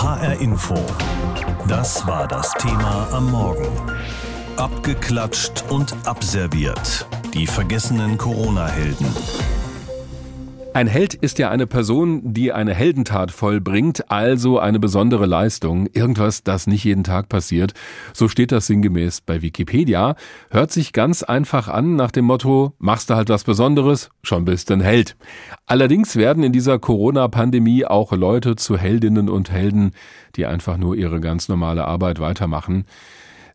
HR Info. Das war das Thema am Morgen. Abgeklatscht und abserviert. Die vergessenen Corona-Helden. Ein Held ist ja eine Person, die eine Heldentat vollbringt, also eine besondere Leistung, irgendwas, das nicht jeden Tag passiert. So steht das sinngemäß bei Wikipedia. Hört sich ganz einfach an nach dem Motto, machst du halt was Besonderes, schon bist du ein Held. Allerdings werden in dieser Corona-Pandemie auch Leute zu Heldinnen und Helden, die einfach nur ihre ganz normale Arbeit weitermachen.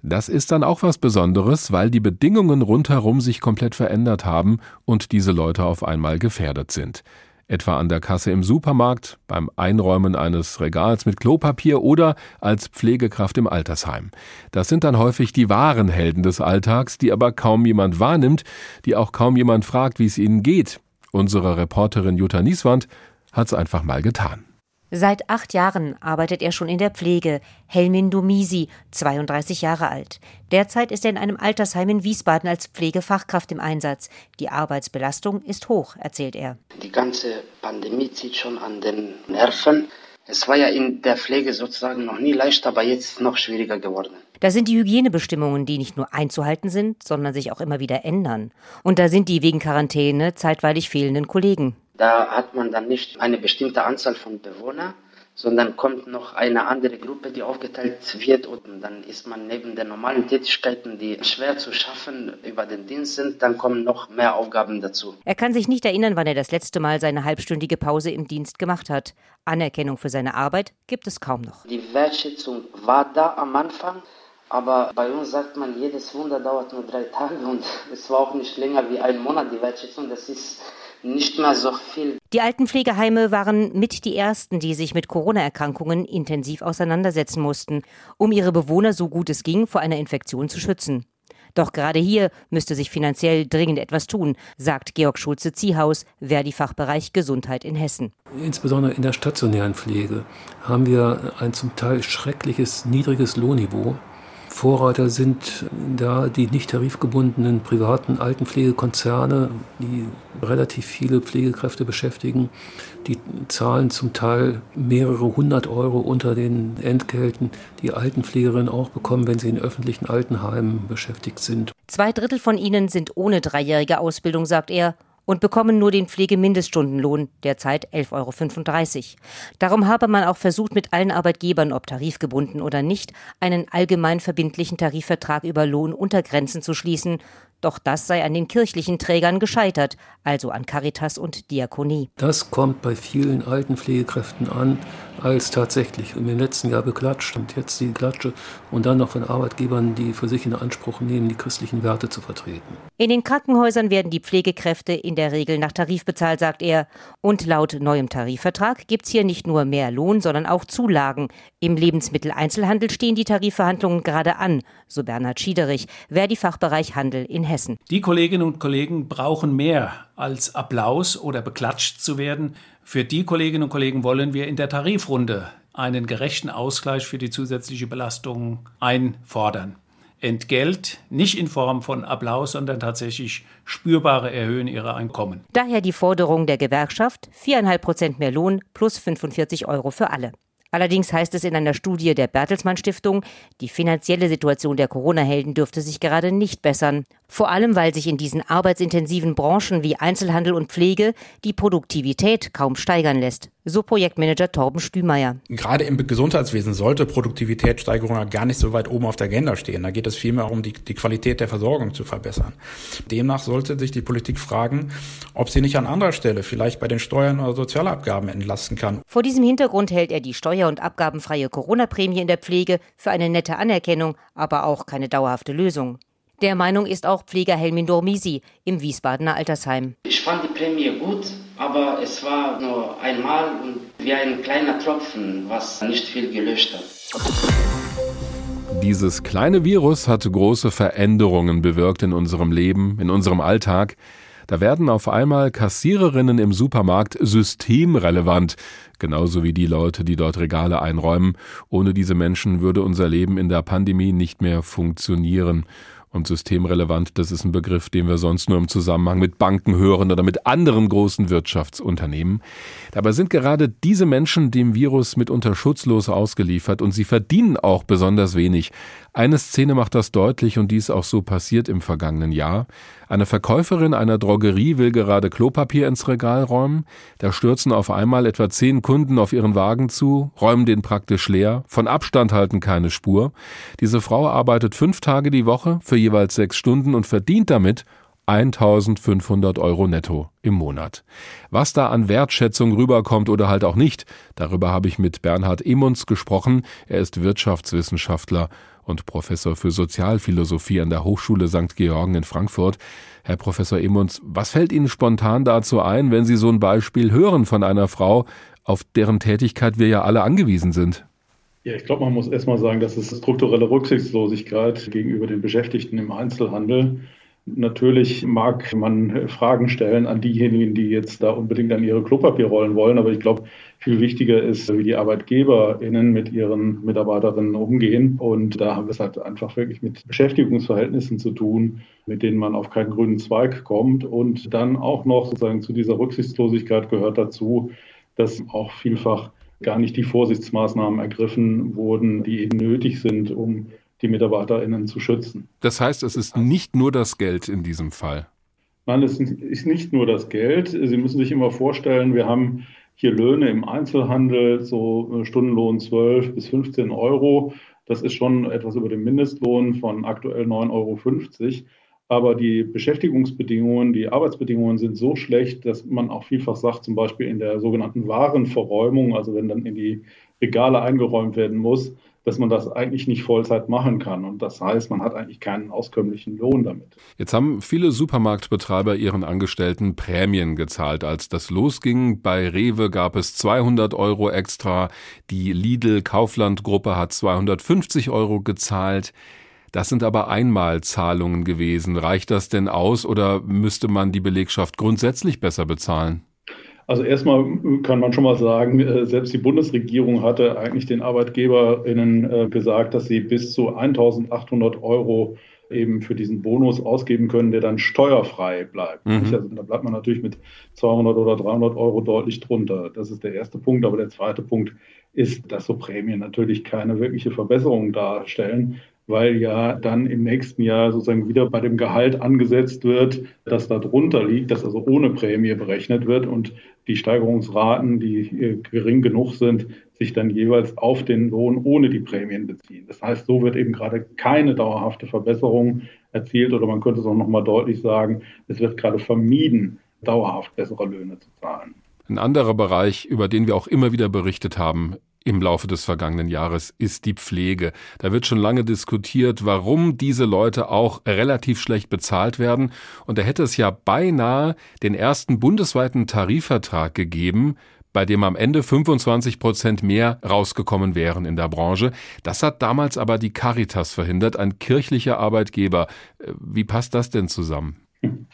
Das ist dann auch was Besonderes, weil die Bedingungen rundherum sich komplett verändert haben und diese Leute auf einmal gefährdet sind. Etwa an der Kasse im Supermarkt, beim Einräumen eines Regals mit Klopapier oder als Pflegekraft im Altersheim. Das sind dann häufig die wahren Helden des Alltags, die aber kaum jemand wahrnimmt, die auch kaum jemand fragt, wie es ihnen geht. Unsere Reporterin Jutta Nieswand hat's einfach mal getan. Seit acht Jahren arbeitet er schon in der Pflege. Helmin Domisi, 32 Jahre alt. Derzeit ist er in einem Altersheim in Wiesbaden als Pflegefachkraft im Einsatz. Die Arbeitsbelastung ist hoch, erzählt er. Die ganze Pandemie zieht schon an den Nerven. Es war ja in der Pflege sozusagen noch nie leicht, aber jetzt noch schwieriger geworden. Da sind die Hygienebestimmungen, die nicht nur einzuhalten sind, sondern sich auch immer wieder ändern. Und da sind die wegen Quarantäne zeitweilig fehlenden Kollegen. Da hat man dann nicht eine bestimmte Anzahl von Bewohnern, sondern kommt noch eine andere Gruppe, die aufgeteilt wird und dann ist man neben den normalen Tätigkeiten, die schwer zu schaffen über den Dienst sind, dann kommen noch mehr Aufgaben dazu. Er kann sich nicht erinnern, wann er das letzte Mal seine halbstündige Pause im Dienst gemacht hat. Anerkennung für seine Arbeit gibt es kaum noch. Die Wertschätzung war da am Anfang, aber bei uns sagt man, jedes Wunder dauert nur drei Tage und es war auch nicht länger wie ein Monat die Wertschätzung. Das ist nicht mehr so viel. Die Altenpflegeheime waren mit die ersten, die sich mit Corona-Erkrankungen intensiv auseinandersetzen mussten, um ihre Bewohner so gut es ging vor einer Infektion zu schützen. Doch gerade hier müsste sich finanziell dringend etwas tun, sagt Georg Schulze-Ziehaus, Verdi-Fachbereich Gesundheit in Hessen. Insbesondere in der stationären Pflege haben wir ein zum Teil schreckliches niedriges Lohnniveau. Vorreiter sind da die nicht tarifgebundenen privaten Altenpflegekonzerne, die relativ viele Pflegekräfte beschäftigen. Die zahlen zum Teil mehrere hundert Euro unter den Entgelten, die Altenpflegerinnen auch bekommen, wenn sie in öffentlichen Altenheimen beschäftigt sind. Zwei Drittel von ihnen sind ohne dreijährige Ausbildung, sagt er, und bekommen nur den Pflegemindeststundenlohn, derzeit 11,35 Euro. Darum habe man auch versucht, mit allen Arbeitgebern, ob tarifgebunden oder nicht, einen allgemein verbindlichen Tarifvertrag über Lohnuntergrenzen zu schließen. Doch das sei an den kirchlichen Trägern gescheitert, also an Caritas und Diakonie. Das kommt bei vielen alten Pflegekräften an, als tatsächlich im letzten Jahr beklatscht und jetzt die Klatsche und dann noch von Arbeitgebern, die für sich in Anspruch nehmen, die christlichen Werte zu vertreten. In den Krankenhäusern werden die Pflegekräfte in der Regel nach Tarif bezahlt, sagt er. Und laut neuem Tarifvertrag gibt es hier nicht nur mehr Lohn, sondern auch Zulagen. Im Lebensmitteleinzelhandel stehen die Tarifverhandlungen gerade an, so Bernhard Schiederich, Verdi-Fachbereich Handel in Hessen. Die Kolleginnen und Kollegen brauchen mehr als Applaus oder beklatscht zu werden. Für die Kolleginnen und Kollegen wollen wir in der Tarifrunde einen gerechten Ausgleich für die zusätzliche Belastung einfordern. Entgelt nicht in Form von Applaus, sondern tatsächlich spürbare Erhöhen ihrer Einkommen. Daher die Forderung der Gewerkschaft, 4,5 Prozent mehr Lohn plus 45 Euro für alle. Allerdings heißt es in einer Studie der Bertelsmann Stiftung, die finanzielle Situation der Corona-Helden dürfte sich gerade nicht bessern. Vor allem, weil sich in diesen arbeitsintensiven Branchen wie Einzelhandel und Pflege die Produktivität kaum steigern lässt. So Projektmanager Torben Stümeier. Gerade im Gesundheitswesen sollte Produktivitätssteigerung gar nicht so weit oben auf der Agenda stehen. Da geht es vielmehr um die, die Qualität der Versorgung zu verbessern. Demnach sollte sich die Politik fragen, ob sie nicht an anderer Stelle, vielleicht bei den Steuern oder Sozialabgaben entlasten kann. Vor diesem Hintergrund hält er die steuer- und abgabenfreie Corona-Prämie in der Pflege für eine nette Anerkennung, aber auch keine dauerhafte Lösung. Der Meinung ist auch Pfleger Helmin Dormisi im Wiesbadener Altersheim. Ich fand die Prämie gut, aber es war nur einmal und wie ein kleiner Tropfen, was nicht viel gelöscht hat. Dieses kleine Virus hat große Veränderungen bewirkt in unserem Leben, in unserem Alltag. Da werden auf einmal Kassiererinnen im Supermarkt systemrelevant, genauso wie die Leute, die dort Regale einräumen. Ohne diese Menschen würde unser Leben in der Pandemie nicht mehr funktionieren. Und systemrelevant, das ist ein Begriff, den wir sonst nur im Zusammenhang mit Banken hören oder mit anderen großen Wirtschaftsunternehmen. Dabei sind gerade diese Menschen dem Virus mitunter schutzlos ausgeliefert und sie verdienen auch besonders wenig. Eine Szene macht das deutlich und dies auch so passiert im vergangenen Jahr. Eine Verkäuferin einer Drogerie will gerade Klopapier ins Regal räumen. Da stürzen auf einmal etwa zehn Kunden auf ihren Wagen zu, räumen den praktisch leer, von Abstand halten keine Spur. Diese Frau arbeitet fünf Tage die Woche für jeweils sechs Stunden und verdient damit 1500 Euro netto im Monat. Was da an Wertschätzung rüberkommt oder halt auch nicht, darüber habe ich mit Bernhard Emunds gesprochen. Er ist Wirtschaftswissenschaftler und Professor für Sozialphilosophie an der Hochschule St. Georgen in Frankfurt. Herr Professor Emunds, was fällt Ihnen spontan dazu ein, wenn Sie so ein Beispiel hören von einer Frau, auf deren Tätigkeit wir ja alle angewiesen sind? Ja, ich glaube, man muss erstmal sagen, das ist strukturelle Rücksichtslosigkeit gegenüber den Beschäftigten im Einzelhandel. Natürlich mag man Fragen stellen an diejenigen, die jetzt da unbedingt an ihre Klopapierrollen wollen, aber ich glaube, viel wichtiger ist, wie die ArbeitgeberInnen mit ihren Mitarbeiterinnen umgehen. Und da haben wir es halt einfach wirklich mit Beschäftigungsverhältnissen zu tun, mit denen man auf keinen grünen Zweig kommt. Und dann auch noch sozusagen zu dieser Rücksichtslosigkeit gehört dazu, dass auch vielfach gar nicht die Vorsichtsmaßnahmen ergriffen wurden, die eben nötig sind, um die MitarbeiterInnen zu schützen. Das heißt, es ist nicht nur das Geld in diesem Fall. Nein, es ist nicht nur das Geld. Sie müssen sich immer vorstellen, wir haben hier Löhne im Einzelhandel, so äh, Stundenlohn 12 bis 15 Euro. Das ist schon etwas über dem Mindestlohn von aktuell 9,50 Euro. Aber die Beschäftigungsbedingungen, die Arbeitsbedingungen sind so schlecht, dass man auch vielfach sagt, zum Beispiel in der sogenannten Warenverräumung, also wenn dann in die Regale eingeräumt werden muss, dass man das eigentlich nicht Vollzeit machen kann. Und das heißt, man hat eigentlich keinen auskömmlichen Lohn damit. Jetzt haben viele Supermarktbetreiber ihren Angestellten Prämien gezahlt. Als das losging, bei Rewe gab es 200 Euro extra. Die Lidl-Kaufland-Gruppe hat 250 Euro gezahlt. Das sind aber Einmalzahlungen gewesen. Reicht das denn aus oder müsste man die Belegschaft grundsätzlich besser bezahlen? Also erstmal kann man schon mal sagen, äh, selbst die Bundesregierung hatte eigentlich den ArbeitgeberInnen äh, gesagt, dass sie bis zu 1800 Euro eben für diesen Bonus ausgeben können, der dann steuerfrei bleibt. Mhm. Also da bleibt man natürlich mit 200 oder 300 Euro deutlich drunter. Das ist der erste Punkt. Aber der zweite Punkt ist, dass so Prämien natürlich keine wirkliche Verbesserung darstellen, weil ja dann im nächsten Jahr sozusagen wieder bei dem Gehalt angesetzt wird, das da drunter liegt, das also ohne Prämie berechnet wird und die Steigerungsraten, die äh, gering genug sind, sich dann jeweils auf den Lohn ohne die Prämien beziehen. Das heißt, so wird eben gerade keine dauerhafte Verbesserung erzielt oder man könnte es auch nochmal deutlich sagen, es wird gerade vermieden, dauerhaft bessere Löhne zu zahlen. Ein anderer Bereich, über den wir auch immer wieder berichtet haben, im Laufe des vergangenen Jahres ist die Pflege. Da wird schon lange diskutiert, warum diese Leute auch relativ schlecht bezahlt werden. Und da hätte es ja beinahe den ersten bundesweiten Tarifvertrag gegeben, bei dem am Ende 25 Prozent mehr rausgekommen wären in der Branche. Das hat damals aber die Caritas verhindert, ein kirchlicher Arbeitgeber. Wie passt das denn zusammen?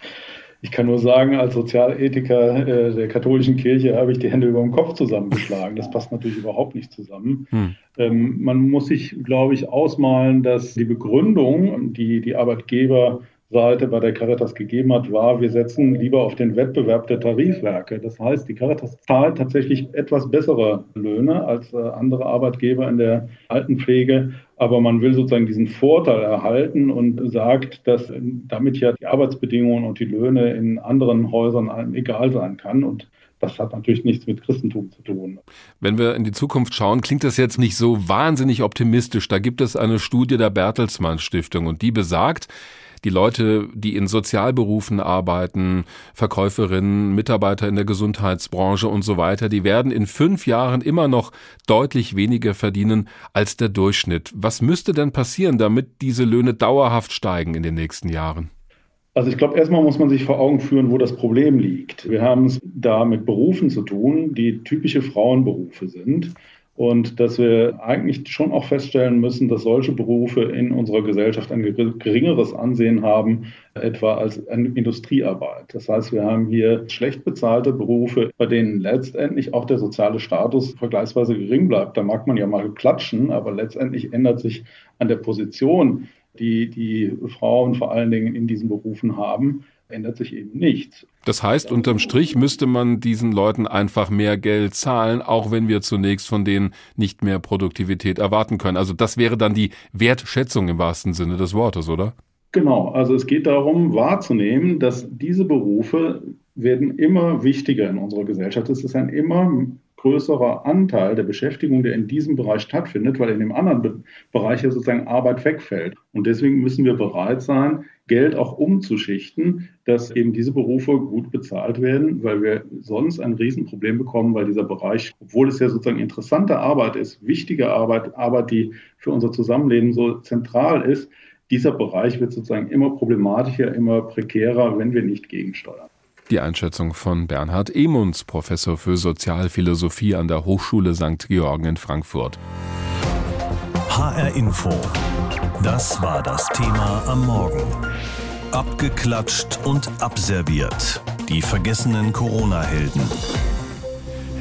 Ich kann nur sagen, als Sozialethiker äh, der katholischen Kirche habe ich die Hände über dem Kopf zusammengeschlagen. Das passt natürlich überhaupt nicht zusammen. Hm. Ähm, man muss sich, glaube ich, ausmalen, dass die Begründung, die die Arbeitgeber Seite bei der Caritas gegeben hat, war, wir setzen lieber auf den Wettbewerb der Tarifwerke. Das heißt, die Caritas zahlt tatsächlich etwas bessere Löhne als äh, andere Arbeitgeber in der Altenpflege, aber man will sozusagen diesen Vorteil erhalten und sagt, dass damit ja die Arbeitsbedingungen und die Löhne in anderen Häusern egal sein kann und das hat natürlich nichts mit Christentum zu tun. Wenn wir in die Zukunft schauen, klingt das jetzt nicht so wahnsinnig optimistisch. Da gibt es eine Studie der Bertelsmann Stiftung und die besagt, die Leute, die in Sozialberufen arbeiten, Verkäuferinnen, Mitarbeiter in der Gesundheitsbranche und so weiter, die werden in fünf Jahren immer noch deutlich weniger verdienen als der Durchschnitt. Was müsste denn passieren, damit diese Löhne dauerhaft steigen in den nächsten Jahren? Also ich glaube, erstmal muss man sich vor Augen führen, wo das Problem liegt. Wir haben es da mit Berufen zu tun, die typische Frauenberufe sind und dass wir eigentlich schon auch feststellen müssen, dass solche Berufe in unserer Gesellschaft ein geringeres Ansehen haben, etwa als eine Industriearbeit. Das heißt, wir haben hier schlecht bezahlte Berufe, bei denen letztendlich auch der soziale Status vergleichsweise gering bleibt. Da mag man ja mal klatschen, aber letztendlich ändert sich an der Position die die Frauen vor allen Dingen in diesen Berufen haben, ändert sich eben nichts. Das heißt, unterm Strich müsste man diesen Leuten einfach mehr Geld zahlen, auch wenn wir zunächst von denen nicht mehr Produktivität erwarten können. Also das wäre dann die Wertschätzung im wahrsten Sinne des Wortes, oder? Genau, also es geht darum wahrzunehmen, dass diese Berufe werden immer wichtiger in unserer Gesellschaft. Es ist ein immer größerer Anteil der Beschäftigung, der in diesem Bereich stattfindet, weil in dem anderen Be Bereich ja sozusagen Arbeit wegfällt. Und deswegen müssen wir bereit sein, Geld auch umzuschichten, dass eben diese Berufe gut bezahlt werden, weil wir sonst ein Riesenproblem bekommen, weil dieser Bereich, obwohl es ja sozusagen interessante Arbeit ist, wichtige Arbeit, Arbeit, die für unser Zusammenleben so zentral ist, dieser Bereich wird sozusagen immer problematischer, immer prekärer, wenn wir nicht gegensteuern. Die Einschätzung von Bernhard Emunds, Professor für Sozialphilosophie an der Hochschule St. Georgen in Frankfurt. HR Info. Das war das Thema am Morgen. Abgeklatscht und abserviert. Die vergessenen Corona-Helden.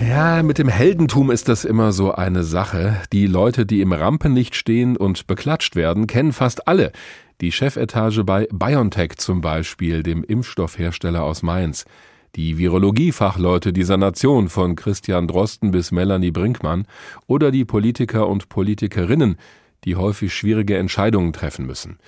Ja, mit dem Heldentum ist das immer so eine Sache. Die Leute, die im Rampenlicht stehen und beklatscht werden, kennen fast alle. Die Chefetage bei BioNTech zum Beispiel, dem Impfstoffhersteller aus Mainz. Die Virologiefachleute dieser Nation von Christian Drosten bis Melanie Brinkmann oder die Politiker und Politikerinnen, die häufig schwierige Entscheidungen treffen müssen.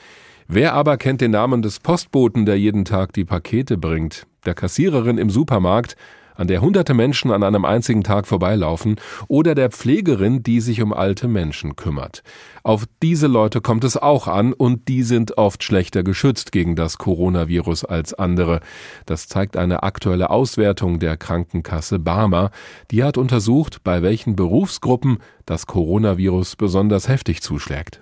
Wer aber kennt den Namen des Postboten, der jeden Tag die Pakete bringt, der Kassiererin im Supermarkt an der hunderte Menschen an einem einzigen Tag vorbeilaufen, oder der Pflegerin, die sich um alte Menschen kümmert. Auf diese Leute kommt es auch an und die sind oft schlechter geschützt gegen das Coronavirus als andere. Das zeigt eine aktuelle Auswertung der Krankenkasse Barmer. Die hat untersucht, bei welchen Berufsgruppen das Coronavirus besonders heftig zuschlägt.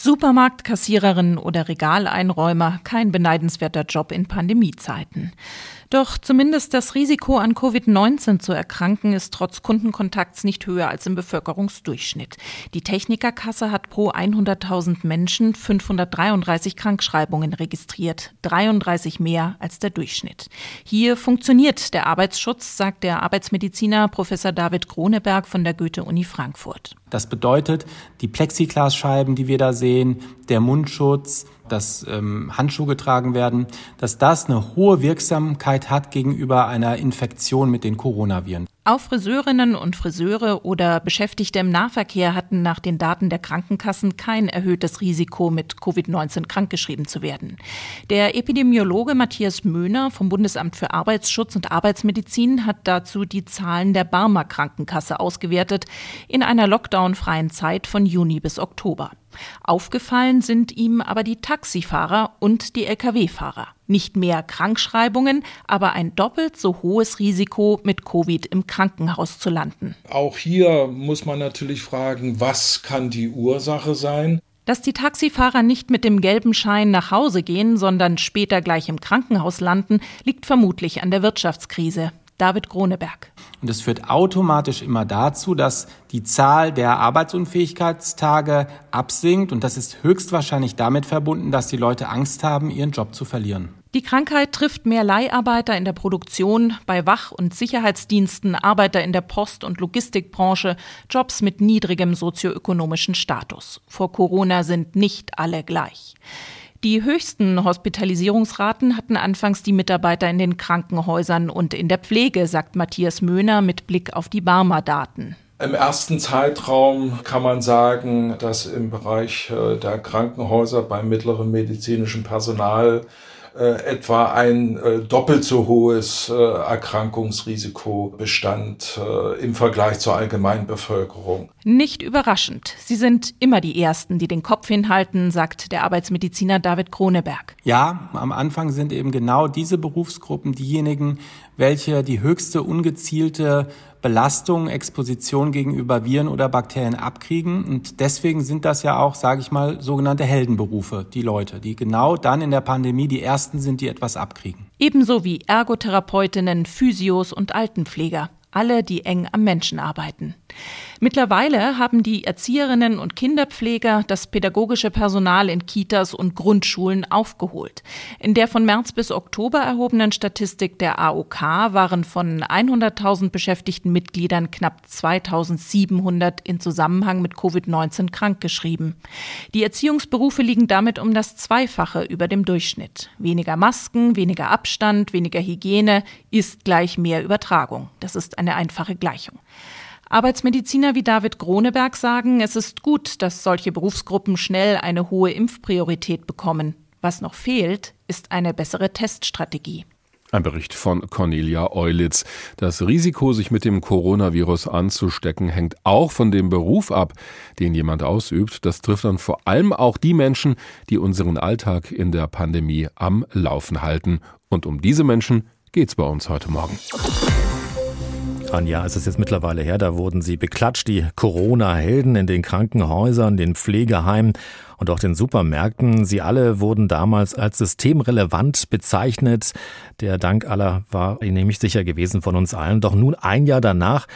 Supermarktkassiererin oder Regaleinräumer, kein beneidenswerter Job in Pandemiezeiten. Doch zumindest das Risiko an Covid-19 zu erkranken ist trotz Kundenkontakts nicht höher als im Bevölkerungsdurchschnitt. Die Technikerkasse hat pro 100.000 Menschen 533 Krankschreibungen registriert, 33 mehr als der Durchschnitt. Hier funktioniert der Arbeitsschutz, sagt der Arbeitsmediziner Professor David Kroneberg von der Goethe-Uni Frankfurt. Das bedeutet, die Plexiglasscheiben, die wir da sehen, der Mundschutz, dass ähm, Handschuhe getragen werden, dass das eine hohe Wirksamkeit hat gegenüber einer Infektion mit den Coronaviren. Auch Friseurinnen und Friseure oder Beschäftigte im Nahverkehr hatten nach den Daten der Krankenkassen kein erhöhtes Risiko, mit Covid-19 krankgeschrieben zu werden. Der Epidemiologe Matthias Möhner vom Bundesamt für Arbeitsschutz und Arbeitsmedizin hat dazu die Zahlen der Barmer Krankenkasse ausgewertet in einer lockdownfreien Zeit von Juni bis Oktober. Aufgefallen sind ihm aber die Taxifahrer und die Lkw-Fahrer. Nicht mehr Krankschreibungen, aber ein doppelt so hohes Risiko, mit Covid im Krankenhaus zu landen. Auch hier muss man natürlich fragen, was kann die Ursache sein? Dass die Taxifahrer nicht mit dem gelben Schein nach Hause gehen, sondern später gleich im Krankenhaus landen, liegt vermutlich an der Wirtschaftskrise. David Groneberg. Und es führt automatisch immer dazu, dass die Zahl der Arbeitsunfähigkeitstage absinkt. Und das ist höchstwahrscheinlich damit verbunden, dass die Leute Angst haben, ihren Job zu verlieren. Die Krankheit trifft mehr Leiharbeiter in der Produktion, bei Wach- und Sicherheitsdiensten, Arbeiter in der Post- und Logistikbranche, Jobs mit niedrigem sozioökonomischen Status. Vor Corona sind nicht alle gleich. Die höchsten Hospitalisierungsraten hatten anfangs die Mitarbeiter in den Krankenhäusern und in der Pflege, sagt Matthias Möhner mit Blick auf die Barmer-Daten. Im ersten Zeitraum kann man sagen, dass im Bereich äh, der Krankenhäuser beim mittleren medizinischen Personal äh, etwa ein äh, doppelt so hohes äh, Erkrankungsrisiko bestand im Vergleich zur allgemeinen Bevölkerung. Nicht überraschend. Sie sind immer die Ersten, die den Kopf hinhalten, sagt der Arbeitsmediziner David Kroneberg. Ja, am Anfang sind eben genau diese Berufsgruppen diejenigen, welche die höchste ungezielte Belastung, Exposition gegenüber Viren oder Bakterien abkriegen. Und deswegen sind das ja auch, sage ich mal, sogenannte Heldenberufe, die Leute, die genau dann in der Pandemie die ersten sind, die etwas abkriegen. Ebenso wie Ergotherapeutinnen, Physios und Altenpfleger alle, die eng am Menschen arbeiten. Mittlerweile haben die Erzieherinnen und Kinderpfleger das pädagogische Personal in Kitas und Grundschulen aufgeholt. In der von März bis Oktober erhobenen Statistik der AOK waren von 100.000 beschäftigten Mitgliedern knapp 2.700 in Zusammenhang mit Covid-19 krankgeschrieben. Die Erziehungsberufe liegen damit um das Zweifache über dem Durchschnitt. Weniger Masken, weniger Abstand, weniger Hygiene ist gleich mehr Übertragung. Das ist eine einfache Gleichung. Arbeitsmediziner wie David Groneberg sagen, es ist gut, dass solche Berufsgruppen schnell eine hohe Impfpriorität bekommen. Was noch fehlt, ist eine bessere Teststrategie. Ein Bericht von Cornelia Eulitz. Das Risiko, sich mit dem Coronavirus anzustecken, hängt auch von dem Beruf ab, den jemand ausübt. Das trifft dann vor allem auch die Menschen, die unseren Alltag in der Pandemie am Laufen halten. Und um diese Menschen geht's bei uns heute Morgen. Ein Jahr ist es jetzt mittlerweile her, da wurden sie beklatscht, die Corona-Helden in den Krankenhäusern, den Pflegeheimen und auch den Supermärkten. Sie alle wurden damals als systemrelevant bezeichnet. Der Dank aller war nämlich sicher gewesen von uns allen. Doch nun ein Jahr danach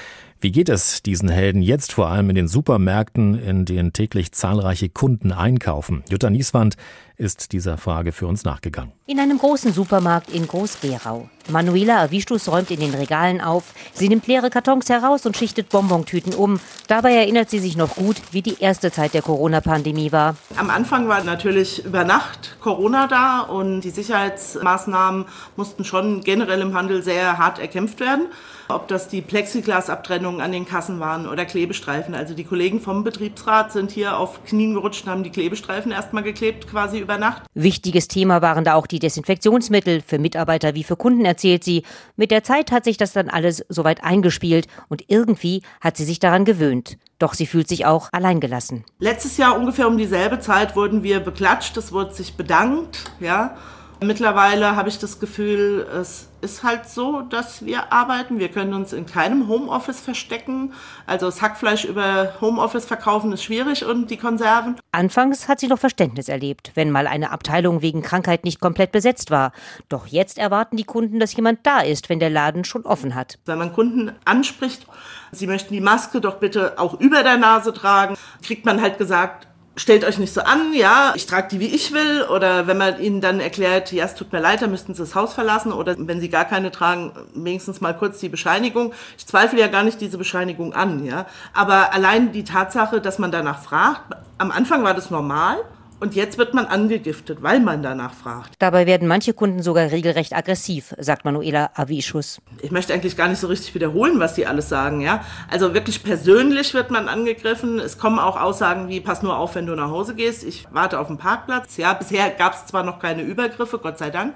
wie geht es diesen Helden jetzt vor allem in den Supermärkten, in denen täglich zahlreiche Kunden einkaufen? Jutta Nieswand ist dieser Frage für uns nachgegangen. In einem großen Supermarkt in Groß-Gerau. Manuela Avistus räumt in den Regalen auf. Sie nimmt leere Kartons heraus und schichtet Bonbontüten um. Dabei erinnert sie sich noch gut, wie die erste Zeit der Corona-Pandemie war. Am Anfang war natürlich über Nacht Corona da und die Sicherheitsmaßnahmen mussten schon generell im Handel sehr hart erkämpft werden. Ob das die Plexiglasabtrennungen an den Kassen waren oder Klebestreifen. Also die Kollegen vom Betriebsrat sind hier auf Knien gerutscht und haben die Klebestreifen erstmal geklebt, quasi über Nacht. Wichtiges Thema waren da auch die Desinfektionsmittel für Mitarbeiter wie für Kunden, erzählt sie. Mit der Zeit hat sich das dann alles soweit eingespielt und irgendwie hat sie sich daran gewöhnt. Doch sie fühlt sich auch alleingelassen. Letztes Jahr ungefähr um dieselbe Zeit wurden wir beklatscht, es wurde sich bedankt, ja. Mittlerweile habe ich das Gefühl, es ist halt so, dass wir arbeiten. Wir können uns in keinem Homeoffice verstecken. Also das Hackfleisch über Homeoffice verkaufen ist schwierig und die Konserven. Anfangs hat sie noch Verständnis erlebt, wenn mal eine Abteilung wegen Krankheit nicht komplett besetzt war. Doch jetzt erwarten die Kunden, dass jemand da ist, wenn der Laden schon offen hat. Wenn man Kunden anspricht, sie möchten die Maske doch bitte auch über der Nase tragen, kriegt man halt gesagt, stellt euch nicht so an, ja, ich trage die wie ich will. Oder wenn man ihnen dann erklärt, ja, es tut mir leid, dann müssten sie das Haus verlassen. Oder wenn sie gar keine tragen, wenigstens mal kurz die Bescheinigung. Ich zweifle ja gar nicht diese Bescheinigung an, ja. Aber allein die Tatsache, dass man danach fragt, am Anfang war das normal. Und jetzt wird man angegiftet, weil man danach fragt. Dabei werden manche Kunden sogar regelrecht aggressiv, sagt Manuela Avischus. Ich möchte eigentlich gar nicht so richtig wiederholen, was die alles sagen. Ja? Also wirklich persönlich wird man angegriffen. Es kommen auch Aussagen wie, pass nur auf, wenn du nach Hause gehst. Ich warte auf dem Parkplatz. Ja, bisher gab es zwar noch keine Übergriffe, Gott sei Dank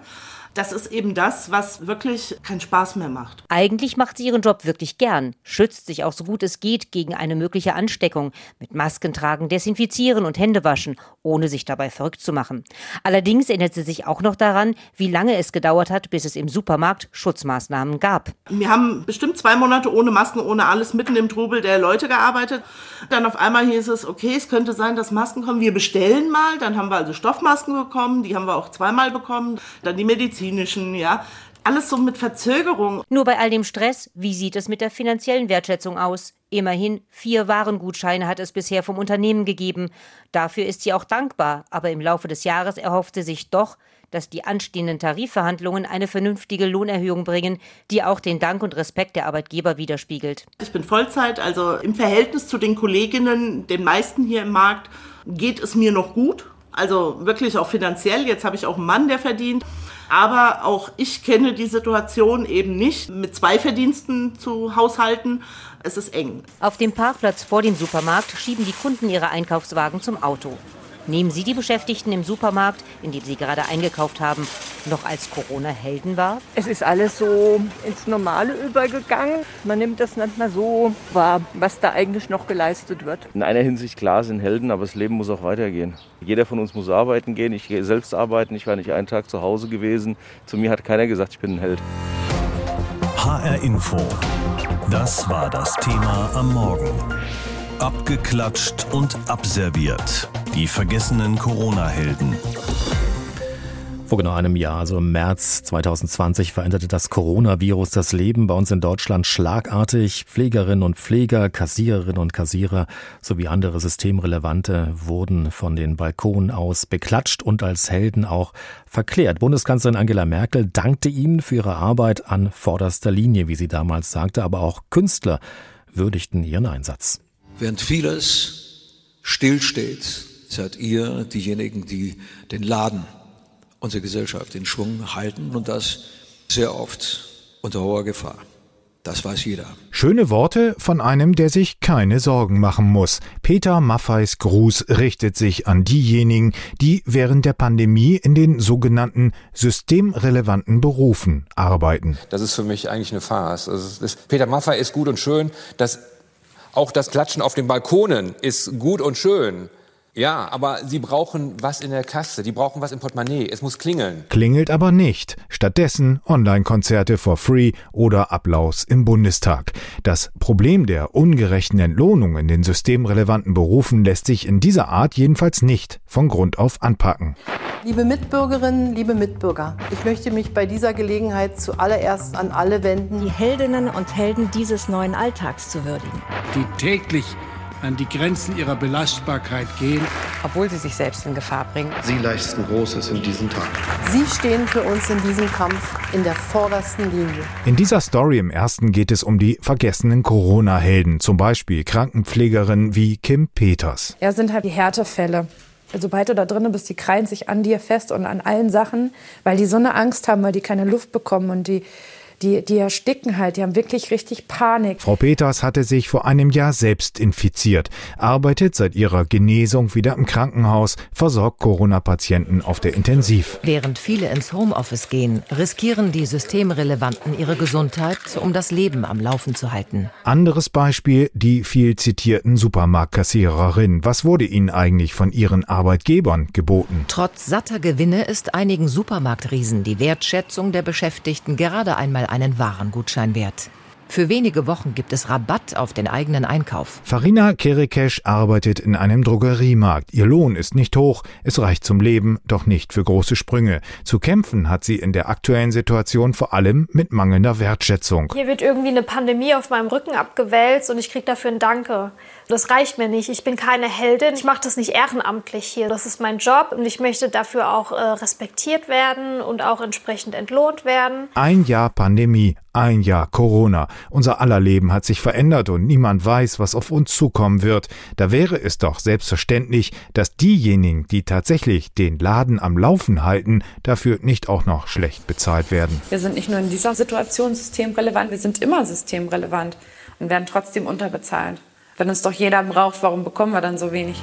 das ist eben das, was wirklich keinen Spaß mehr macht. Eigentlich macht sie ihren Job wirklich gern, schützt sich auch so gut es geht gegen eine mögliche Ansteckung, mit Masken tragen, desinfizieren und Hände waschen, ohne sich dabei verrückt zu machen. Allerdings erinnert sie sich auch noch daran, wie lange es gedauert hat, bis es im Supermarkt Schutzmaßnahmen gab. Wir haben bestimmt zwei Monate ohne Masken, ohne alles mitten im Trubel der Leute gearbeitet. Dann auf einmal hieß es, okay, es könnte sein, dass Masken kommen. Wir bestellen mal. Dann haben wir also Stoffmasken bekommen, die haben wir auch zweimal bekommen. Dann die Medizin medizinischen, ja. Alles so mit Verzögerung. Nur bei all dem Stress, wie sieht es mit der finanziellen Wertschätzung aus? Immerhin vier Warengutscheine hat es bisher vom Unternehmen gegeben. Dafür ist sie auch dankbar, aber im Laufe des Jahres erhoffte sich doch, dass die anstehenden Tarifverhandlungen eine vernünftige Lohnerhöhung bringen, die auch den Dank und Respekt der Arbeitgeber widerspiegelt. Ich bin Vollzeit, also im Verhältnis zu den Kolleginnen, den meisten hier im Markt, geht es mir noch gut. Also wirklich auch finanziell. Jetzt habe ich auch einen Mann, der verdient. Aber auch ich kenne die Situation eben nicht, mit zwei Verdiensten zu haushalten. Es ist eng. Auf dem Parkplatz vor dem Supermarkt schieben die Kunden ihre Einkaufswagen zum Auto. Nehmen Sie die Beschäftigten im Supermarkt, in dem Sie gerade eingekauft haben, noch als Corona-Helden wahr? Es ist alles so ins Normale übergegangen. Man nimmt das nicht mehr so wahr, was da eigentlich noch geleistet wird. In einer Hinsicht klar sind Helden, aber das Leben muss auch weitergehen. Jeder von uns muss arbeiten gehen. Ich gehe selbst arbeiten. Ich war nicht einen Tag zu Hause gewesen. Zu mir hat keiner gesagt, ich bin ein Held. HR Info. Das war das Thema am Morgen. Abgeklatscht und abserviert. Die vergessenen Corona-Helden. Vor genau einem Jahr, also im März 2020, veränderte das Coronavirus das Leben bei uns in Deutschland schlagartig. Pflegerinnen und Pfleger, Kassiererinnen und Kassierer sowie andere Systemrelevante wurden von den Balkonen aus beklatscht und als Helden auch verklärt. Bundeskanzlerin Angela Merkel dankte ihnen für ihre Arbeit an vorderster Linie, wie sie damals sagte, aber auch Künstler würdigten ihren Einsatz. Während vieles stillsteht, seid ihr diejenigen, die den Laden unsere Gesellschaft in Schwung halten und das sehr oft unter hoher Gefahr. Das weiß jeder. Schöne Worte von einem, der sich keine Sorgen machen muss. Peter Maffeis Gruß richtet sich an diejenigen, die während der Pandemie in den sogenannten systemrelevanten Berufen arbeiten. Das ist für mich eigentlich eine Farce. Also das, Peter Maffei ist gut und schön. Das, auch das Klatschen auf den Balkonen ist gut und schön. Ja, aber sie brauchen was in der Kasse, die brauchen was im Portemonnaie. Es muss klingeln. Klingelt aber nicht. Stattdessen Online-Konzerte for free oder Applaus im Bundestag. Das Problem der ungerechten Entlohnung in den systemrelevanten Berufen lässt sich in dieser Art jedenfalls nicht von Grund auf anpacken. Liebe Mitbürgerinnen, liebe Mitbürger, ich möchte mich bei dieser Gelegenheit zuallererst an alle wenden, die Heldinnen und Helden dieses neuen Alltags zu würdigen. Die täglich an die Grenzen ihrer Belastbarkeit gehen. Obwohl sie sich selbst in Gefahr bringen. Sie leisten Großes in diesen Tagen. Sie stehen für uns in diesem Kampf in der vordersten Linie. In dieser Story im ersten geht es um die vergessenen Corona-Helden, zum Beispiel Krankenpflegerinnen wie Kim Peters. Ja, sind halt die Härtefälle. Sobald du da drinnen bist, die krallen sich an dir fest und an allen Sachen, weil die so eine Angst haben, weil die keine Luft bekommen und die die, die ersticken halt, die haben wirklich richtig Panik. Frau Peters hatte sich vor einem Jahr selbst infiziert, arbeitet seit ihrer Genesung wieder im Krankenhaus, versorgt Corona-Patienten auf der Intensiv. Während viele ins Homeoffice gehen, riskieren die Systemrelevanten ihre Gesundheit, um das Leben am Laufen zu halten. Anderes Beispiel, die viel zitierten Supermarktkassiererin. Was wurde ihnen eigentlich von ihren Arbeitgebern geboten? Trotz satter Gewinne ist einigen Supermarktriesen die Wertschätzung der Beschäftigten gerade einmal einen Warengutschein wert. Für wenige Wochen gibt es Rabatt auf den eigenen Einkauf. Farina Kerekesch arbeitet in einem Drogeriemarkt. Ihr Lohn ist nicht hoch, es reicht zum Leben, doch nicht für große Sprünge. Zu kämpfen hat sie in der aktuellen Situation vor allem mit mangelnder Wertschätzung. Hier wird irgendwie eine Pandemie auf meinem Rücken abgewälzt und ich kriege dafür ein Danke. Das reicht mir nicht. Ich bin keine Heldin. Ich mache das nicht ehrenamtlich hier. Das ist mein Job und ich möchte dafür auch äh, respektiert werden und auch entsprechend entlohnt werden. Ein Jahr Pandemie, ein Jahr Corona. Unser aller Leben hat sich verändert und niemand weiß, was auf uns zukommen wird. Da wäre es doch selbstverständlich, dass diejenigen, die tatsächlich den Laden am Laufen halten, dafür nicht auch noch schlecht bezahlt werden. Wir sind nicht nur in dieser Situation systemrelevant, wir sind immer systemrelevant und werden trotzdem unterbezahlt. Wenn uns doch jeder braucht, warum bekommen wir dann so wenig?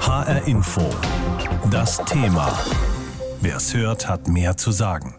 HR Info. Das Thema. Wer es hört, hat mehr zu sagen.